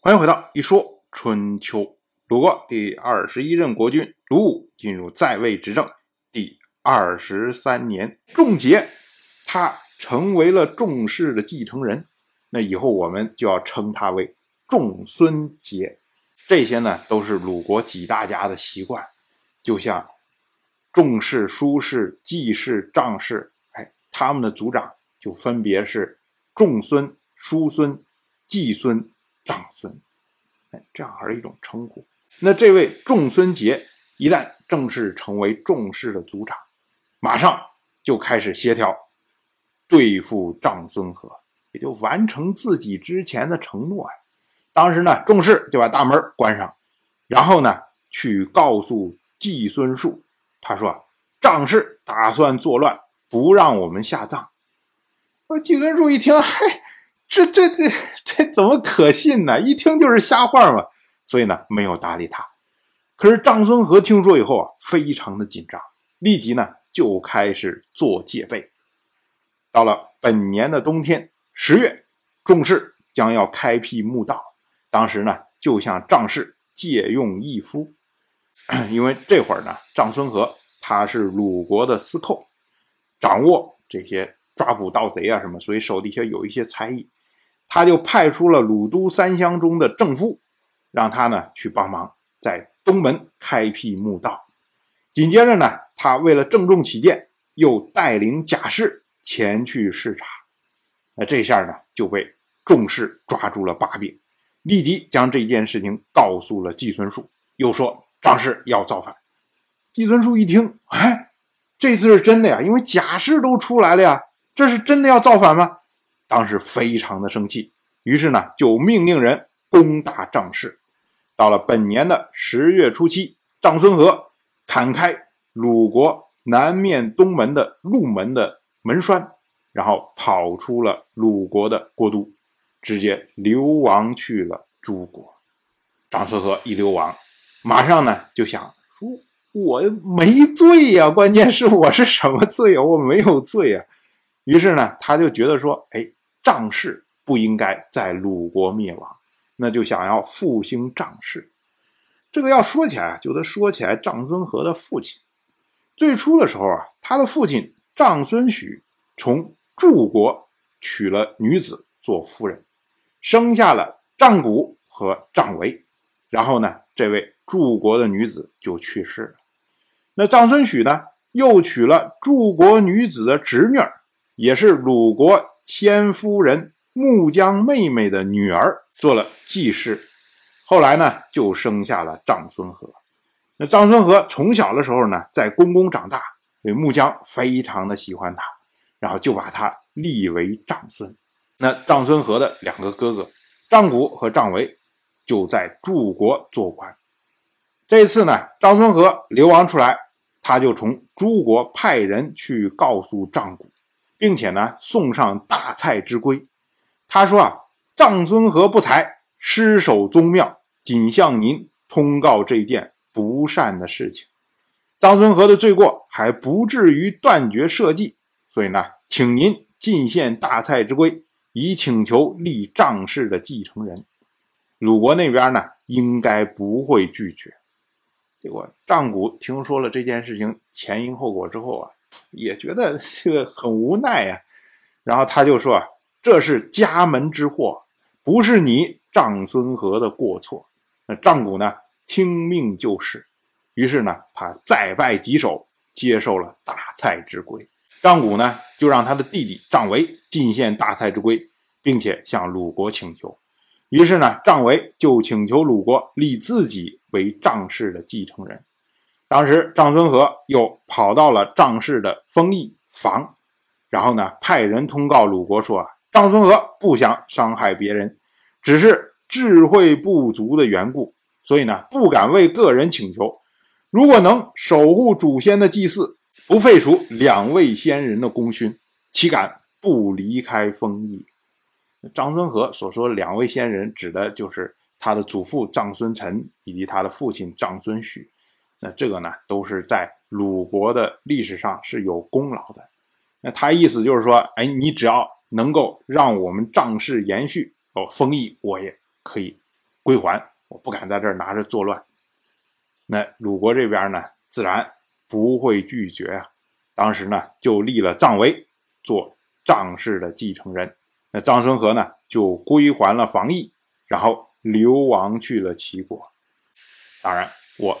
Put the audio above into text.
欢迎回到一说春秋。鲁国第二十一任国君鲁武进入在位执政第二十三年，仲节他成为了仲氏的继承人。那以后我们就要称他为仲孙节。这些呢，都是鲁国几大家的习惯，就像仲氏、叔氏、季氏、张氏，哎，他们的族长就分别是仲孙、叔孙、季孙。长孙，哎，这样而一种称呼。那这位仲孙杰一旦正式成为仲氏的族长，马上就开始协调对付长孙和，也就完成自己之前的承诺呀。当时呢，仲氏就把大门关上，然后呢，去告诉季孙树，他说：“张氏打算作乱，不让我们下葬。”说季孙树一听，嘿。这这这这怎么可信呢？一听就是瞎话嘛，所以呢没有搭理他。可是张孙和听说以后啊，非常的紧张，立即呢就开始做戒备。到了本年的冬天十月，仲氏将要开辟墓道，当时呢就向张氏借用义夫，因为这会儿呢张孙和他是鲁国的司寇，掌握这些抓捕盗贼啊什么，所以手底下有一些才艺。他就派出了鲁都三乡中的正夫，让他呢去帮忙，在东门开辟墓道。紧接着呢，他为了郑重起见，又带领贾氏前去视察。那这下呢，就被众士抓住了把柄，立即将这件事情告诉了季孙树，又说张氏要造反。季孙树一听，哎，这次是真的呀，因为贾氏都出来了呀，这是真的要造反吗？当时非常的生气，于是呢就命令人攻打张氏。到了本年的十月初七，张孙和砍开鲁国南面东门的鹿门的门栓，然后跑出了鲁国的国都，直接流亡去了诸国。张孙和一流亡，马上呢就想说：“我没罪呀，关键是我是什么罪啊？我没有罪啊。”于是呢他就觉得说：“哎。”张氏不应该在鲁国灭亡，那就想要复兴张氏。这个要说起来，就得说起来张孙和的父亲。最初的时候啊，他的父亲张孙许从祝国娶了女子做夫人，生下了张谷和张维。然后呢，这位祝国的女子就去世了。那张孙许呢，又娶了祝国女子的侄女，也是鲁国。先夫人穆姜妹妹的女儿做了继室，后来呢就生下了长孙和。那长孙和从小的时候呢在宫宫长大，所以穆姜非常的喜欢他，然后就把他立为长孙。那长孙和的两个哥哥张谷和张维就在柱国做官。这次呢长孙和流亡出来，他就从诸国派人去告诉张谷。并且呢，送上大蔡之规。他说啊，长孙和不才，失守宗庙，仅向您通告这件不善的事情。长孙和的罪过还不至于断绝社稷，所以呢，请您进献大蔡之规，以请求立张氏的继承人。鲁国那边呢，应该不会拒绝。结果张谷听说了这件事情前因后果之后啊。也觉得这个很无奈呀，然后他就说：“这是家门之祸，不是你长孙和的过错。”那丈古呢，听命就是，于是呢，他再拜几首，接受了大蔡之规。丈古呢，就让他的弟弟丈维进献大蔡之规，并且向鲁国请求。于是呢，张维就请求鲁国立自己为丈氏的继承人。当时张孙和又跑到了张氏的封邑房，然后呢，派人通告鲁国说：“啊，张孙和不想伤害别人，只是智慧不足的缘故，所以呢，不敢为个人请求。如果能守护祖先的祭祀，不废除两位先人的功勋，岂敢不离开封邑？”张孙和所说两位先人，指的就是他的祖父张孙臣以及他的父亲张孙许。那这个呢，都是在鲁国的历史上是有功劳的。那他意思就是说，哎，你只要能够让我们仗势延续，哦，封邑我也可以归还，我不敢在这儿拿着作乱。那鲁国这边呢，自然不会拒绝啊。当时呢，就立了臧威做臧氏的继承人。那臧孙和呢，就归还了防邑，然后流亡去了齐国。当然，我